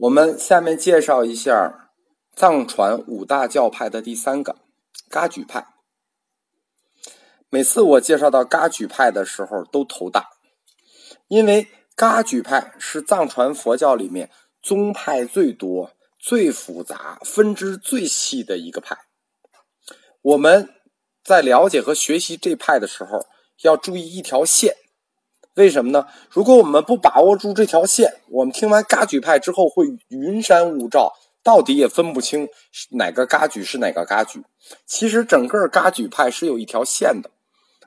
我们下面介绍一下藏传五大教派的第三个噶举派。每次我介绍到噶举派的时候都头大，因为噶举派是藏传佛教里面宗派最多、最复杂、分支最细的一个派。我们在了解和学习这派的时候，要注意一条线。为什么呢？如果我们不把握住这条线，我们听完嘎举派之后会云山雾罩，到底也分不清哪个嘎举是哪个嘎举。其实整个嘎举派是有一条线的。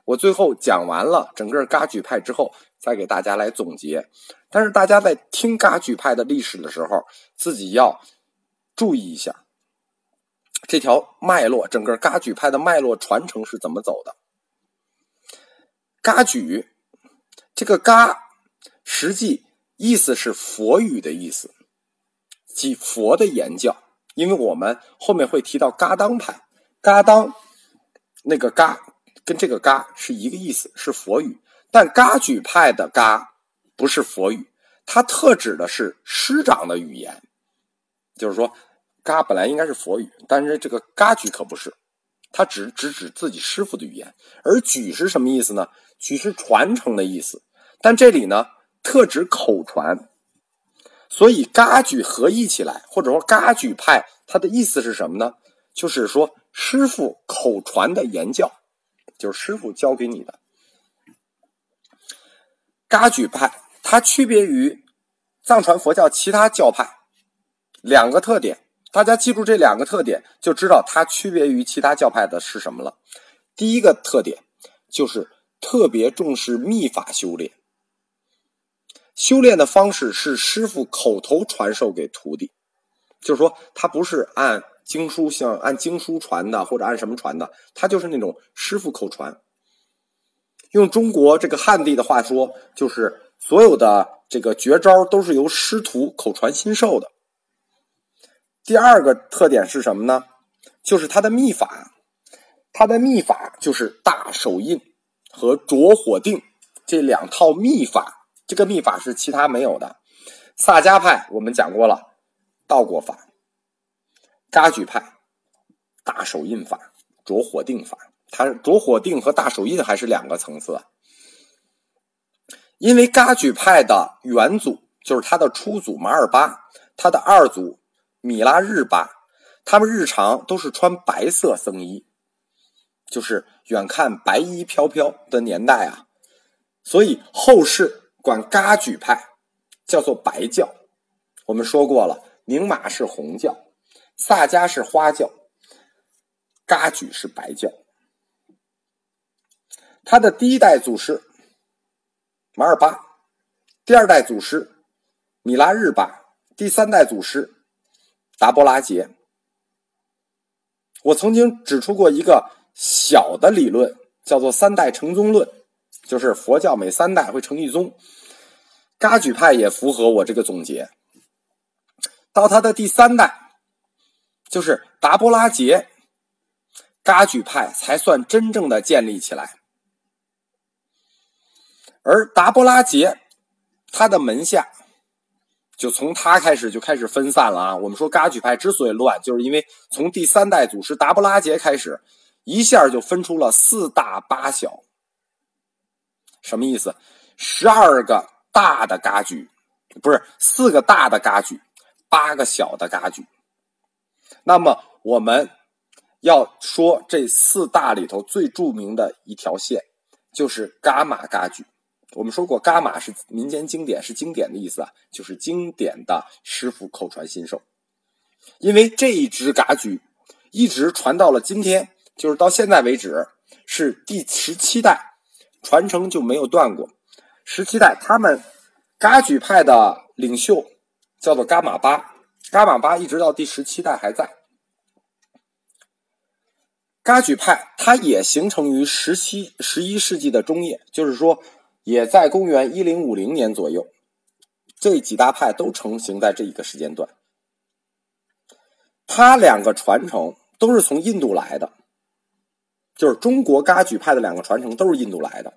我最后讲完了整个嘎举派之后，再给大家来总结。但是大家在听嘎举派的历史的时候，自己要注意一下这条脉络，整个嘎举派的脉络传承是怎么走的。嘎举。这个“嘎”实际意思是佛语的意思，即佛的言教。因为我们后面会提到噶当派，噶当那个“嘎”跟这个“嘎”是一个意思，是佛语。但噶举派的“嘎”不是佛语，它特指的是师长的语言。就是说，“嘎”本来应该是佛语，但是这个“噶举”可不是，它只只指自己师傅的语言。而“举”是什么意思呢？“举”是传承的意思。但这里呢，特指口传，所以噶举合译起来，或者说噶举派，它的意思是什么呢？就是说师傅口传的言教，就是师傅教给你的。噶举派它区别于藏传佛教其他教派两个特点，大家记住这两个特点，就知道它区别于其他教派的是什么了。第一个特点就是特别重视密法修炼。修炼的方式是师傅口头传授给徒弟，就是说他不是按经书像按经书传的，或者按什么传的，他就是那种师傅口传。用中国这个汉地的话说，就是所有的这个绝招都是由师徒口传心授的。第二个特点是什么呢？就是他的秘法，他的秘法就是大手印和着火定这两套秘法。这个秘法是其他没有的。萨迦派我们讲过了，道果法；噶举派大手印法、着火定法。它着火定和大手印还是两个层次。因为噶举派的元祖就是他的初祖马尔巴，他的二祖米拉日巴，他们日常都是穿白色僧衣，就是远看白衣飘飘的年代啊，所以后世。管噶举派叫做白教，我们说过了，宁玛是红教，萨迦是花教，噶举是白教。他的第一代祖师马尔巴，第二代祖师米拉日巴，第三代祖师达波拉杰。我曾经指出过一个小的理论，叫做三代成宗论。就是佛教每三代会成一宗，噶举派也符合我这个总结。到他的第三代，就是达波拉杰，噶举派才算真正的建立起来。而达波拉杰，他的门下就从他开始就开始分散了啊。我们说噶举派之所以乱，就是因为从第三代祖师达波拉杰开始，一下就分出了四大八小。什么意思？十二个大的噶举，不是四个大的噶举，八个小的噶举。那么我们要说这四大里头最著名的一条线，就是噶玛噶举。我们说过，噶玛是民间经典，是经典的意思啊，就是经典的师傅口传心授。因为这一支噶举一直传到了今天，就是到现在为止是第十七代。传承就没有断过。十七代，他们噶举派的领袖叫做噶玛巴，噶玛巴一直到第十七代还在。噶举派它也形成于十七、十一世纪的中叶，就是说也在公元一零五零年左右。这几大派都成型在这一个时间段。它两个传承都是从印度来的。就是中国噶举派的两个传承都是印度来的，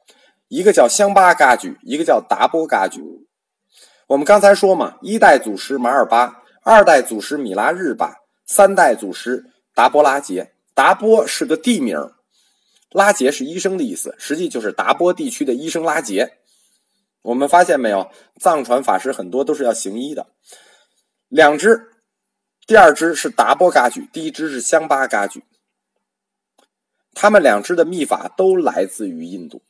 一个叫香巴噶举，一个叫达波噶举。我们刚才说嘛，一代祖师马尔巴，二代祖师米拉日巴，三代祖师达波拉杰。达波是个地名，拉杰是医生的意思，实际就是达波地区的医生拉杰。我们发现没有，藏传法师很多都是要行医的。两支，第二支是达波噶举，第一支是香巴噶举。他们两支的秘法都来自于印度。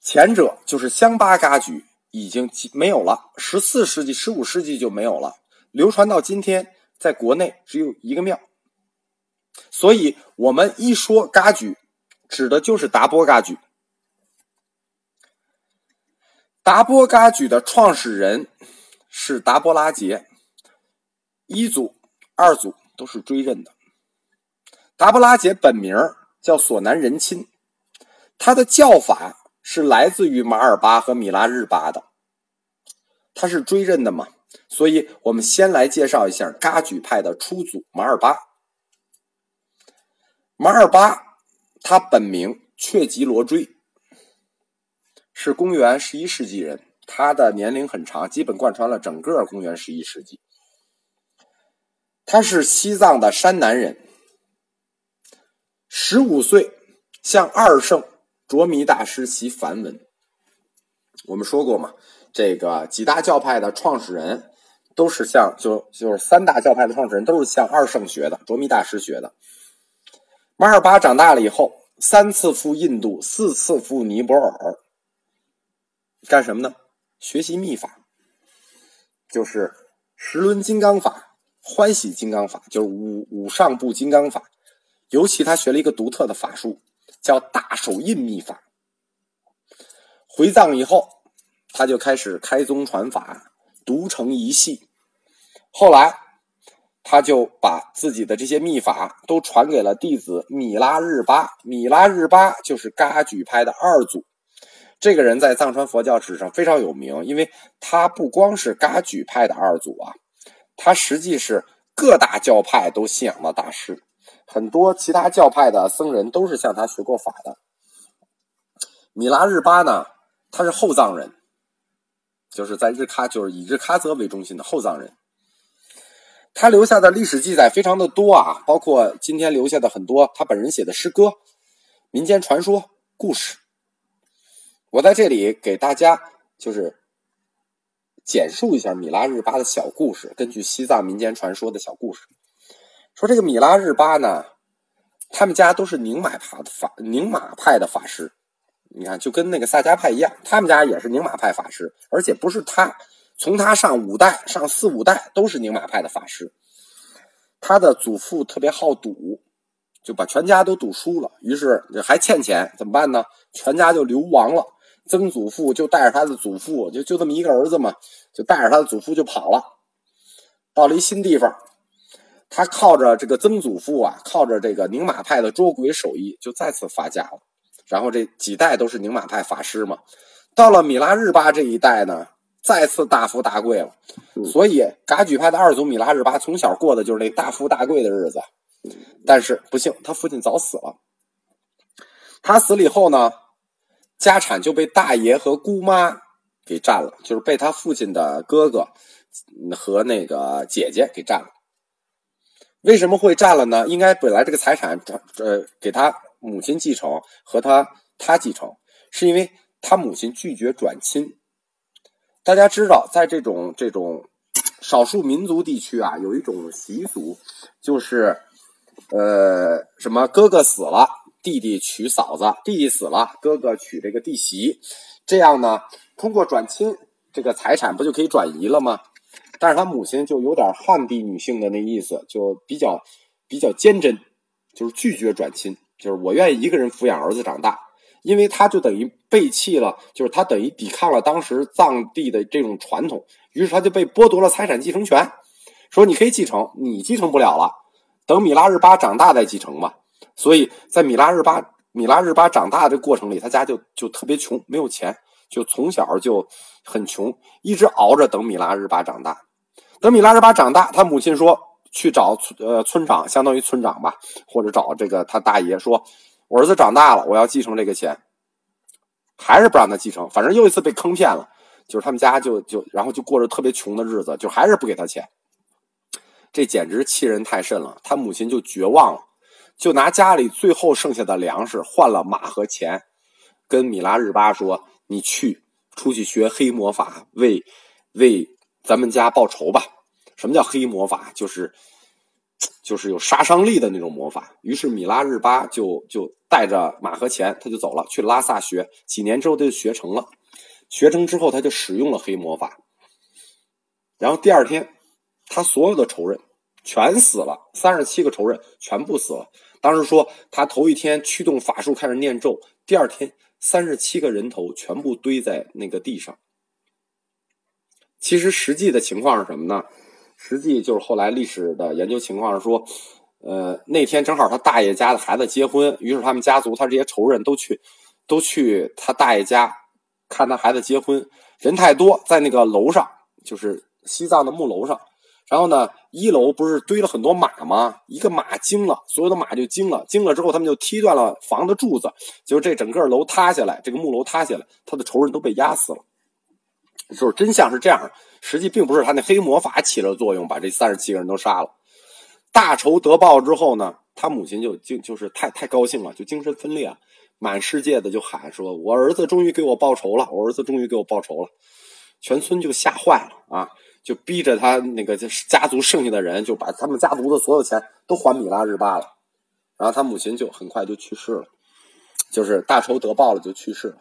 前者就是香巴噶举，已经没有了，十四世纪、十五世纪就没有了，流传到今天，在国内只有一个庙。所以，我们一说噶举，指的就是达波噶举。达波噶举的创始人是达波拉杰，一组、二组。都是追认的。达布拉杰本名叫索南仁钦，他的教法是来自于马尔巴和米拉日巴的，他是追认的嘛？所以我们先来介绍一下噶举派的初祖马尔巴。马尔巴他本名却吉罗追，是公元十一世纪人，他的年龄很长，基本贯穿了整个公元十一世纪。他是西藏的山南人，十五岁向二圣卓弥大师习梵文。我们说过嘛，这个几大教派的创始人都是向就就是三大教派的创始人都是向二圣学的，卓弥大师学的。马尔巴长大了以后，三次赴印度，四次赴尼泊尔，干什么呢？学习秘法，就是十轮金刚法。欢喜金刚法就是五五上部金刚法，尤其他学了一个独特的法术，叫大手印秘法。回藏以后，他就开始开宗传法，独成一系。后来，他就把自己的这些秘法都传给了弟子米拉日巴。米拉日巴就是噶举派的二祖。这个人在藏传佛教史上非常有名，因为他不光是噶举派的二祖啊。他实际是各大教派都信仰的大师，很多其他教派的僧人都是向他学过法的。米拉日巴呢，他是后藏人，就是在日喀，就是以日喀则为中心的后藏人。他留下的历史记载非常的多啊，包括今天留下的很多他本人写的诗歌、民间传说、故事。我在这里给大家就是。简述一下米拉日巴的小故事。根据西藏民间传说的小故事，说这个米拉日巴呢，他们家都是宁玛派的法宁玛派的法师。你看，就跟那个萨迦派一样，他们家也是宁玛派法师，而且不是他，从他上五代、上四五代都是宁玛派的法师。他的祖父特别好赌，就把全家都赌输了，于是还欠钱，怎么办呢？全家就流亡了。曾祖父就带着他的祖父，就就这么一个儿子嘛，就带着他的祖父就跑了，到了一新地方，他靠着这个曾祖父啊，靠着这个宁玛派的捉鬼手艺，就再次发家了。然后这几代都是宁玛派法师嘛，到了米拉日巴这一代呢，再次大富大贵了。所以噶举派的二祖米拉日巴从小过的就是那大富大贵的日子，但是不幸，他父亲早死了。他死了以后呢？家产就被大爷和姑妈给占了，就是被他父亲的哥哥和那个姐姐给占了。为什么会占了呢？应该本来这个财产转呃给他母亲继承和他他继承，是因为他母亲拒绝转亲。大家知道，在这种这种少数民族地区啊，有一种习俗，就是呃什么哥哥死了。弟弟娶嫂子，弟弟死了，哥哥娶这个弟媳，这样呢，通过转亲，这个财产不就可以转移了吗？但是他母亲就有点汉地女性的那意思，就比较比较坚贞，就是拒绝转亲，就是我愿意一个人抚养儿子长大，因为他就等于背弃了，就是他等于抵抗了当时藏地的这种传统，于是他就被剥夺了财产继承权，说你可以继承，你继承不了了，等米拉日巴长大再继承吧。所以在米拉日巴米拉日巴长大的过程里，他家就就特别穷，没有钱，就从小就很穷，一直熬着等米拉日巴长大。等米拉日巴长大，他母亲说去找村呃村长，相当于村长吧，或者找这个他大爷说，我儿子长大了，我要继承这个钱，还是不让他继承，反正又一次被坑骗了，就是他们家就就然后就过着特别穷的日子，就还是不给他钱。这简直气人太甚了，他母亲就绝望了，就拿家里最后剩下的粮食换了马和钱，跟米拉日巴说：“你去出去学黑魔法，为为咱们家报仇吧。”什么叫黑魔法？就是就是有杀伤力的那种魔法。于是米拉日巴就就带着马和钱，他就走了，去拉萨学。几年之后，他就学成了。学成之后，他就使用了黑魔法。然后第二天。他所有的仇人全死了，三十七个仇人全部死了。当时说他头一天驱动法术开始念咒，第二天三十七个人头全部堆在那个地上。其实实际的情况是什么呢？实际就是后来历史的研究情况是说，呃，那天正好他大爷家的孩子结婚，于是他们家族他这些仇人都去都去他大爷家看他孩子结婚，人太多，在那个楼上，就是西藏的木楼上。然后呢，一楼不是堆了很多马吗？一个马惊了，所有的马就惊了。惊了之后，他们就踢断了房的柱子，结果这整个楼塌下来，这个木楼塌下来，他的仇人都被压死了。就是真相是这样，实际并不是他那黑魔法起了作用，把这三十七个人都杀了。大仇得报之后呢，他母亲就就就是太太高兴了，就精神分裂，满世界的就喊说：“我儿子终于给我报仇了，我儿子终于给我报仇了。”全村就吓坏了啊。就逼着他那个家族剩下的人，就把他们家族的所有钱都还米拉日巴了，然后他母亲就很快就去世了，就是大仇得报了就去世了。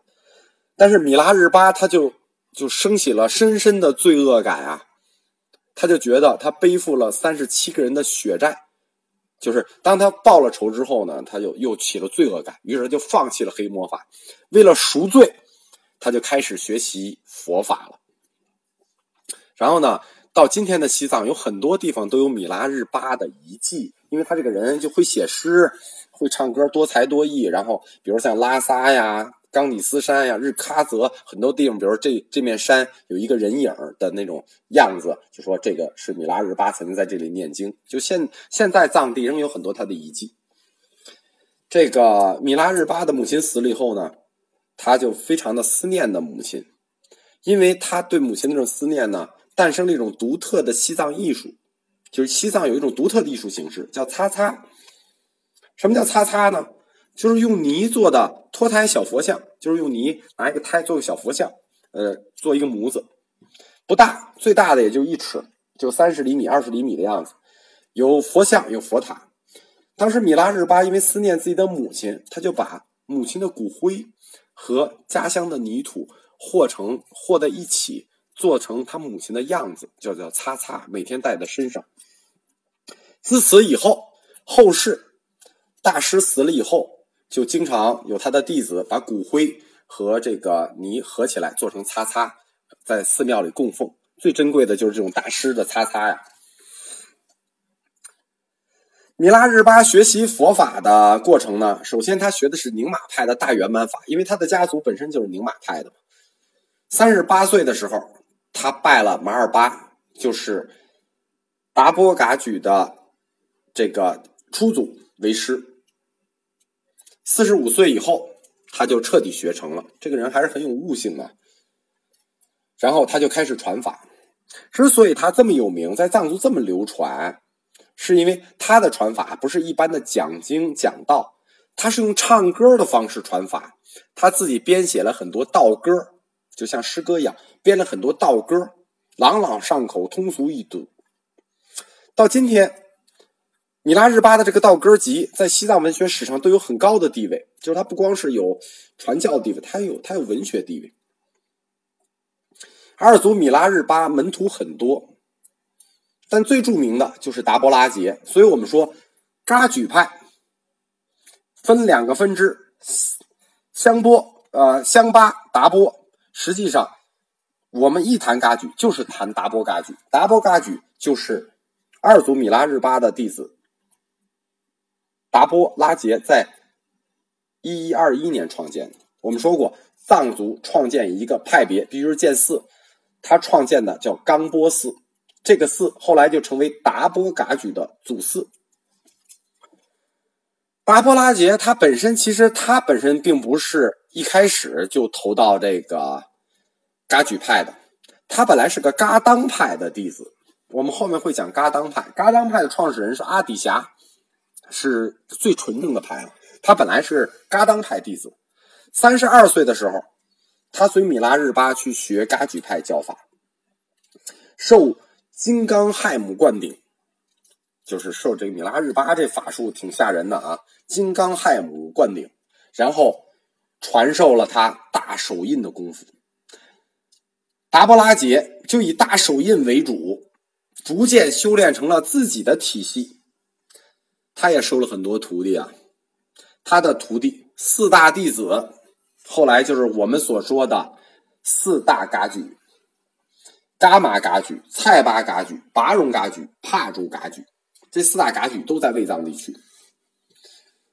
但是米拉日巴他就就升起了深深的罪恶感啊，他就觉得他背负了三十七个人的血债，就是当他报了仇之后呢，他就又起了罪恶感，于是他就放弃了黑魔法，为了赎罪，他就开始学习佛法了。然后呢，到今天的西藏有很多地方都有米拉日巴的遗迹，因为他这个人就会写诗，会唱歌，多才多艺。然后，比如像拉萨呀、冈底斯山呀、日喀则很多地方，比如这这面山有一个人影的那种样子，就说这个是米拉日巴曾经在这里念经。就现现在藏地仍有很多他的遗迹。这个米拉日巴的母亲死了以后呢，他就非常的思念的母亲，因为他对母亲那种思念呢。诞生了一种独特的西藏艺术，就是西藏有一种独特的艺术形式，叫擦擦。什么叫擦擦呢？就是用泥做的脱胎小佛像，就是用泥拿一个胎做个小佛像，呃，做一个模子，不大，最大的也就一尺，就三十厘米、二十厘米的样子。有佛像，有佛塔。当时米拉日巴因为思念自己的母亲，他就把母亲的骨灰和家乡的泥土和成和在一起。做成他母亲的样子，叫叫擦擦，每天带在身上。自此以后，后世大师死了以后，就经常有他的弟子把骨灰和这个泥合起来做成擦擦，在寺庙里供奉。最珍贵的就是这种大师的擦擦呀。米拉日巴学习佛法的过程呢，首先他学的是宁玛派的大圆满法，因为他的家族本身就是宁玛派的。三十八岁的时候。他拜了马尔巴，就是达波噶举的这个初祖为师。四十五岁以后，他就彻底学成了。这个人还是很有悟性的。然后他就开始传法。之所以他这么有名，在藏族这么流传，是因为他的传法不是一般的讲经讲道，他是用唱歌的方式传法。他自己编写了很多道歌。就像诗歌一样，编了很多道歌，朗朗上口，通俗易读。到今天，米拉日巴的这个道歌集在西藏文学史上都有很高的地位。就是它不光是有传教地位，它有它有文学地位。二祖米拉日巴门徒很多，但最著名的就是达波拉杰。所以我们说，扎举派分两个分支：香波、呃香巴、达波。实际上，我们一谈噶举，就是谈达波噶举。达波噶举就是二祖米拉日巴的弟子达波拉杰在一一二一年创建的。我们说过，藏族创建一个派别必须是建寺，他创建的叫冈波寺，这个寺后来就成为达波噶举的祖寺。达波拉杰他本身其实他本身并不是。一开始就投到这个噶举派的，他本来是个噶当派的弟子，我们后面会讲噶当派。噶当派的创始人是阿底峡，是最纯正的派了。他本来是噶当派弟子，三十二岁的时候，他随米拉日巴去学噶举派教法，受金刚亥母灌顶，就是受这个米拉日巴这法术挺吓人的啊！金刚亥母灌顶，然后传授了他大手印的功夫。达波拉杰就以大手印为主，逐渐修炼成了自己的体系。他也收了很多徒弟啊，他的徒弟四大弟子，后来就是我们所说的四大嘎举：伽马嘎举、蔡巴嘎举、拔荣嘎举、帕竹嘎举。这四大嘎举都在卫藏地区。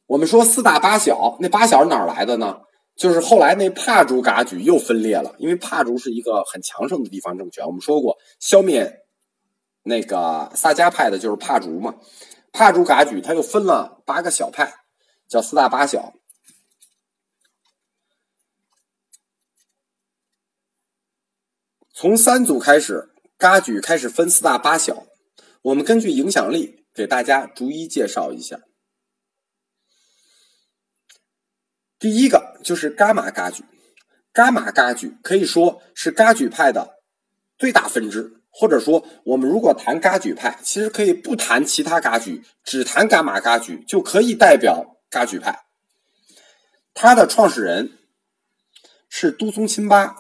我们说四大八小，那八小是哪儿来的呢？就是后来那帕竹噶举又分裂了，因为帕竹是一个很强盛的地方政权。我们说过，消灭那个萨迦派的就是帕竹嘛。帕竹噶举他又分了八个小派，叫四大八小。从三组开始，噶举开始分四大八小。我们根据影响力给大家逐一介绍一下。第一个就是伽马噶举，伽马噶举可以说是噶举派的最大分支，或者说我们如果谈噶举派，其实可以不谈其他噶举，只谈伽马噶举就可以代表噶举派。他的创始人是都松钦巴，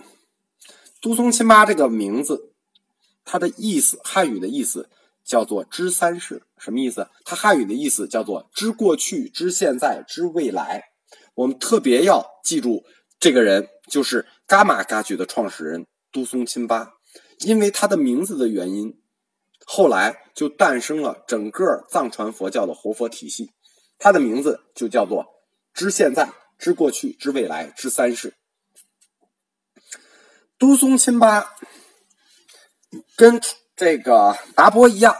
都松钦巴这个名字，它的意思汉语的意思叫做知三世，什么意思？它汉语的意思叫做知过去、知现在、知未来。我们特别要记住，这个人就是伽马噶举的创始人都松钦巴，因为他的名字的原因，后来就诞生了整个藏传佛教的活佛体系。他的名字就叫做知现在、知过去、知未来、知三世。都松钦巴跟这个达波一样，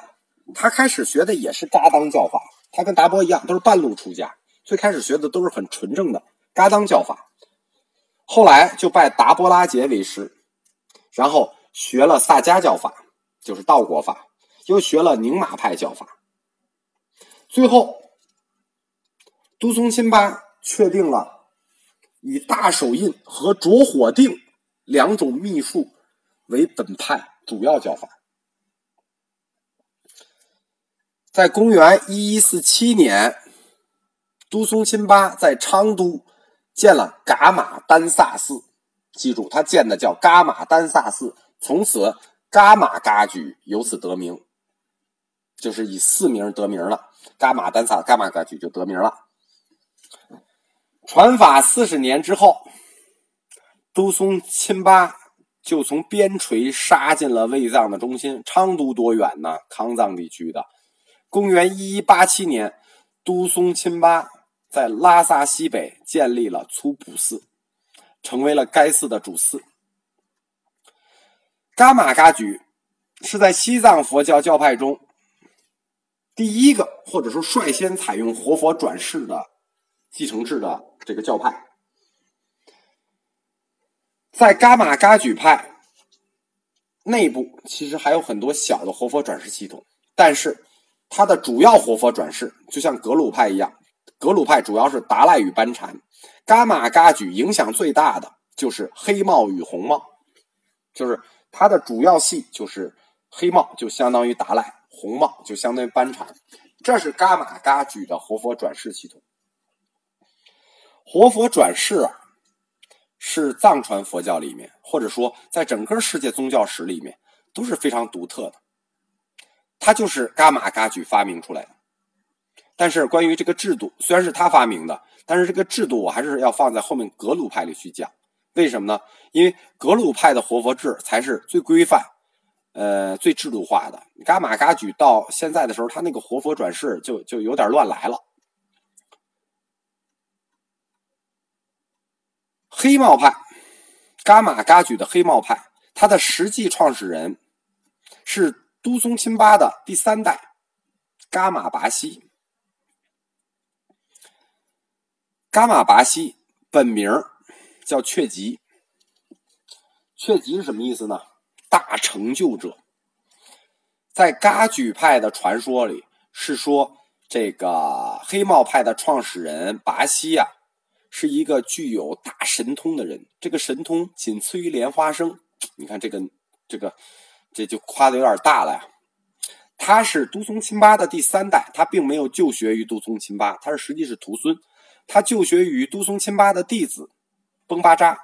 他开始学的也是噶当教法，他跟达波一样都是半路出家。最开始学的都是很纯正的嘎当教法，后来就拜达波拉杰为师，然后学了萨迦教法，就是道果法，又学了宁玛派教法，最后都松钦巴确定了以大手印和着火定两种秘术为本派主要教法，在公元一一四七年。都松钦巴在昌都建了噶玛丹萨寺，记住，他建的叫噶玛丹萨寺。从此，噶玛噶举由此得名，就是以寺名得名了。噶玛丹萨噶玛噶举就得名了。传法四十年之后，都松钦巴就从边陲杀进了卫藏的中心。昌都多远呢？康藏地区的。公元一一八七年，都松钦巴。在拉萨西北建立了粗普寺，成为了该寺的主寺。噶玛噶举是在西藏佛教教派中第一个，或者说率先采用活佛转世的继承制的这个教派。在噶玛噶举派内部，其实还有很多小的活佛转世系统，但是它的主要活佛转世，就像格鲁派一样。格鲁派主要是达赖与班禅，伽马噶举影响最大的就是黑帽与红帽，就是它的主要系就是黑帽，就相当于达赖；红帽就相当于班禅。这是伽马噶举的活佛转世系统。活佛转世啊，是藏传佛教里面，或者说在整个世界宗教史里面都是非常独特的。它就是伽马噶举发明出来的。但是关于这个制度，虽然是他发明的，但是这个制度我还是要放在后面格鲁派里去讲。为什么呢？因为格鲁派的活佛制才是最规范、呃最制度化的。伽马噶举到现在的时候，他那个活佛转世就就有点乱来了。黑帽派，伽马噶举的黑帽派，他的实际创始人是都松钦巴的第三代伽马拔西。伽马拔西本名叫确吉，确吉是什么意思呢？大成就者。在噶举派的传说里，是说这个黑帽派的创始人拔西呀，是一个具有大神通的人。这个神通仅次于莲花生。你看这个，这个，这就夸的有点大了呀。他是都松亲巴的第三代，他并没有就学于都松亲巴，他是实际是徒孙。他就学于都松亲巴的弟子崩巴扎。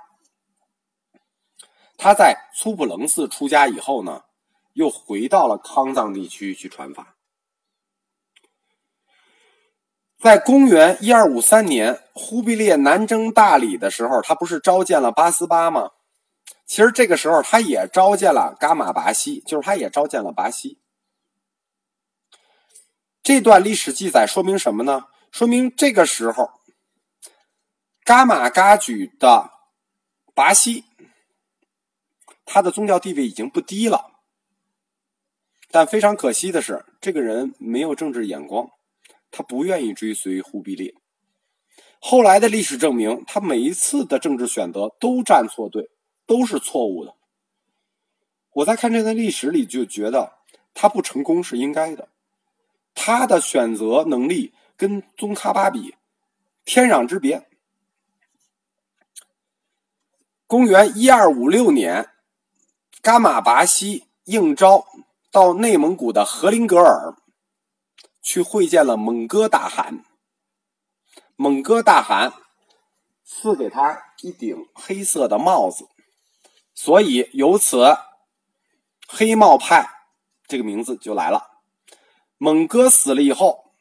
他在粗普楞寺出家以后呢，又回到了康藏地区去传法。在公元一二五三年，忽必烈南征大理的时候，他不是召见了八思巴吗？其实这个时候，他也召见了噶玛拔西，就是他也召见了拔西。这段历史记载说明什么呢？说明这个时候，伽马嘎举的拔西，他的宗教地位已经不低了。但非常可惜的是，这个人没有政治眼光，他不愿意追随忽必烈。后来的历史证明，他每一次的政治选择都站错队。都是错误的。我在看这段历史里就觉得他不成功是应该的。他的选择能力跟宗喀巴比天壤之别。公元一二五六年，伽马拔西应召到内蒙古的和林格尔去会见了蒙哥大汗。蒙哥大汗赐给他一顶黑色的帽子。所以由此，黑帽派这个名字就来了。蒙哥死了以后，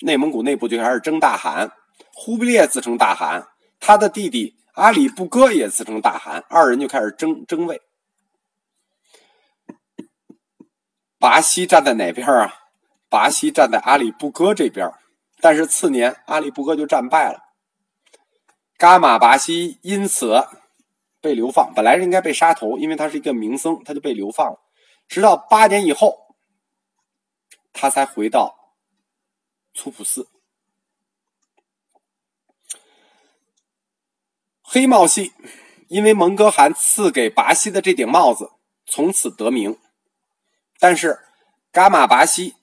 内蒙古内部就开始争大汗。忽必烈自称大汗，他的弟弟阿里不哥也自称大汗，二人就开始争争位。拔西站在哪边啊？拔西站在阿里不哥这边，但是次年阿里不哥就战败了。伽马拔西因此。被流放，本来是应该被杀头，因为他是一个名僧，他就被流放了。直到八年以后，他才回到粗普寺。黑帽系因为蒙哥汗赐给拔西的这顶帽子，从此得名。但是噶玛拔西，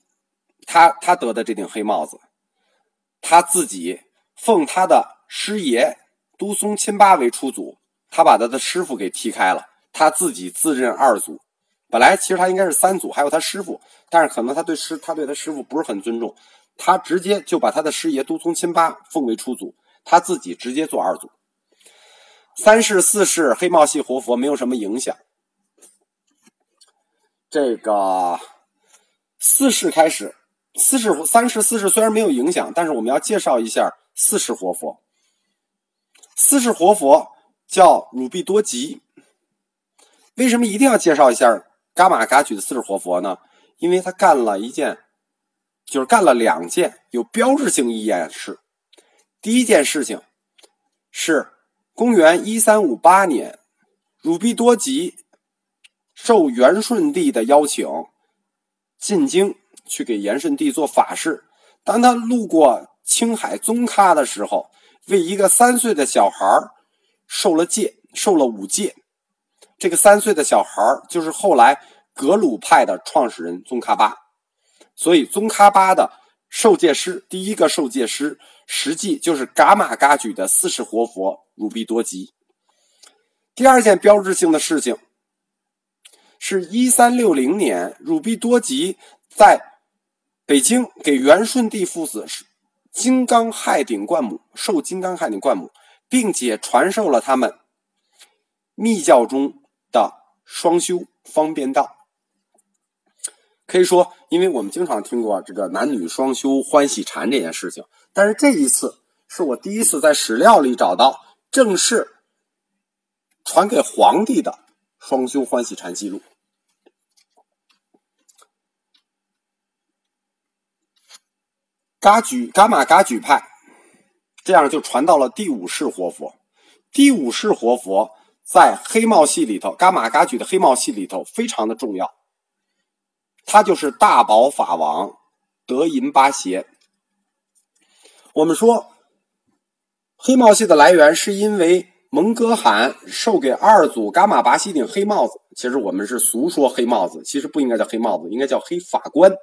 他他得的这顶黑帽子，他自己奉他的师爷都松亲巴为出祖。他把他的师傅给踢开了，他自己自认二祖。本来其实他应该是三祖，还有他师傅，但是可能他对师他对他师傅不是很尊重，他直接就把他的师爷都松亲巴奉为出祖，他自己直接做二祖。三世四世黑帽系活佛没有什么影响。这个四世开始，四世三世四世虽然没有影响，但是我们要介绍一下四世活佛。四世活佛。叫鲁毕多吉，为什么一定要介绍一下噶玛噶举的四世活佛呢？因为他干了一件，就是干了两件有标志性意义的事。第一件事情是公元一三五八年，鲁毕多吉受元顺帝的邀请进京去给元顺帝做法事。当他路过青海宗喀的时候，为一个三岁的小孩儿。受了戒，受了五戒。这个三岁的小孩就是后来格鲁派的创始人宗喀巴。所以宗喀巴的受戒师，第一个受戒师，实际就是噶玛噶举的四世活佛鲁毕多吉。第二件标志性的事情，是一三六零年，汝毕多吉在北京给元顺帝父子金刚亥顶灌母，受金刚亥顶灌母。并且传授了他们密教中的双修方便道。可以说，因为我们经常听过这个男女双修欢喜禅这件事情，但是这一次是我第一次在史料里找到正式传给皇帝的双修欢喜禅记录。噶举噶玛噶举派。这样就传到了第五世活佛。第五世活佛在黑帽系里头，噶玛噶举的黑帽系里头非常的重要。他就是大宝法王德银巴邪。我们说黑帽系的来源是因为蒙哥汗授给二祖噶玛拔西顶黑帽子，其实我们是俗说黑帽子，其实不应该叫黑帽子，应该叫黑法官。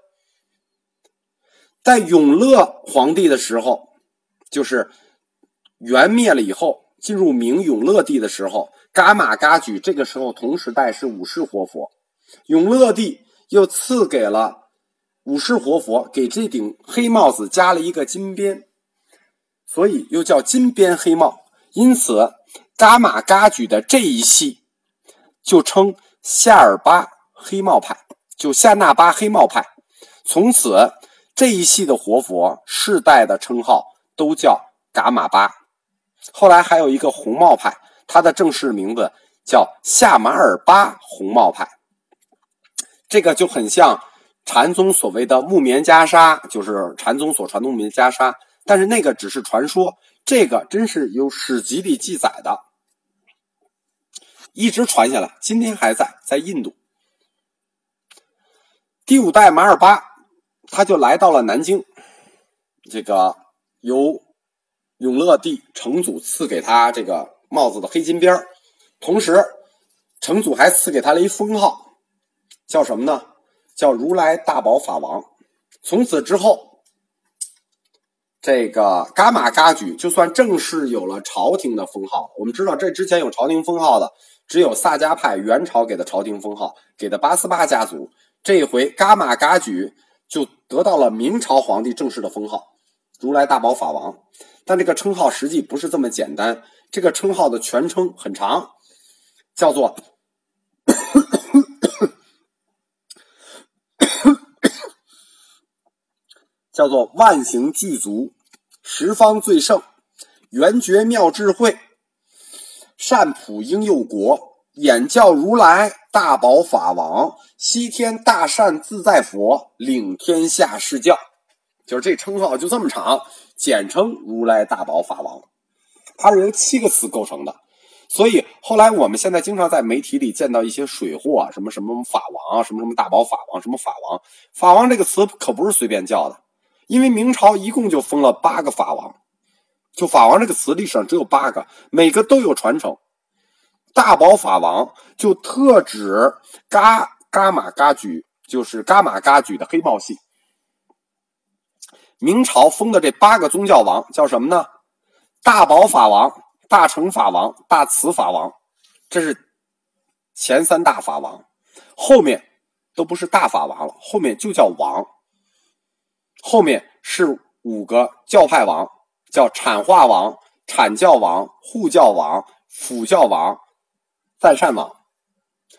在永乐皇帝的时候，就是元灭了以后，进入明永乐帝的时候，噶玛噶举这个时候同时代是五世活佛，永乐帝又赐给了五世活佛给这顶黑帽子加了一个金边，所以又叫金边黑帽。因此，噶玛噶举的这一系就称夏尔巴黑帽派，就夏纳巴黑帽派。从此。这一系的活佛世代的称号都叫噶玛巴，后来还有一个红帽派，它的正式名字叫夏马尔巴红帽派。这个就很像禅宗所谓的木棉袈裟，就是禅宗所传的木棉袈裟，但是那个只是传说，这个真是有史籍里记载的，一直传下来，今天还在，在印度。第五代马尔巴。他就来到了南京，这个由永乐帝成祖赐给他这个帽子的黑金边同时成祖还赐给他了一封号，叫什么呢？叫如来大宝法王。从此之后，这个噶玛噶举就算正式有了朝廷的封号。我们知道，这之前有朝廷封号的只有萨迦派元朝给的朝廷封号，给的八思巴家族。这一回噶玛噶举。就得到了明朝皇帝正式的封号“如来大宝法王”，但这个称号实际不是这么简单。这个称号的全称很长，叫做叫做万行具足、十方最胜、圆觉妙智慧、善普应佑国、演教如来。大宝法王，西天大善自在佛，领天下释教，就是这称号就这么长，简称如来大宝法王。它是由七个词构成的，所以后来我们现在经常在媒体里见到一些水货，啊什么什么法王啊，什么什么大宝法王，什么法王。法王这个词可不是随便叫的，因为明朝一共就封了八个法王，就法王这个词历史上只有八个，每个都有传承。大宝法王就特指嘎嘎玛嘎举，就是嘎玛嘎举的黑帽系。明朝封的这八个宗教王叫什么呢？大宝法王、大乘法王、大慈法王，这是前三大法王，后面都不是大法王了，后面就叫王。后面是五个教派王，叫阐化王、阐教王、护教王、辅教王。赞善王，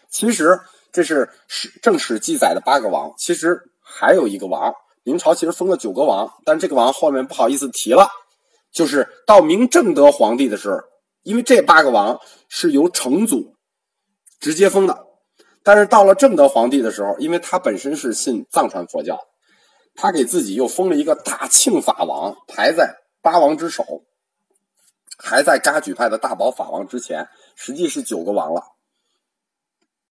其实这是史正史记载的八个王，其实还有一个王。明朝其实封了九个王，但这个王后面不好意思提了。就是到明正德皇帝的时候，因为这八个王是由成祖直接封的，但是到了正德皇帝的时候，因为他本身是信藏传佛教，他给自己又封了一个大庆法王，排在八王之首。还在噶举派的大宝法王之前，实际是九个王了。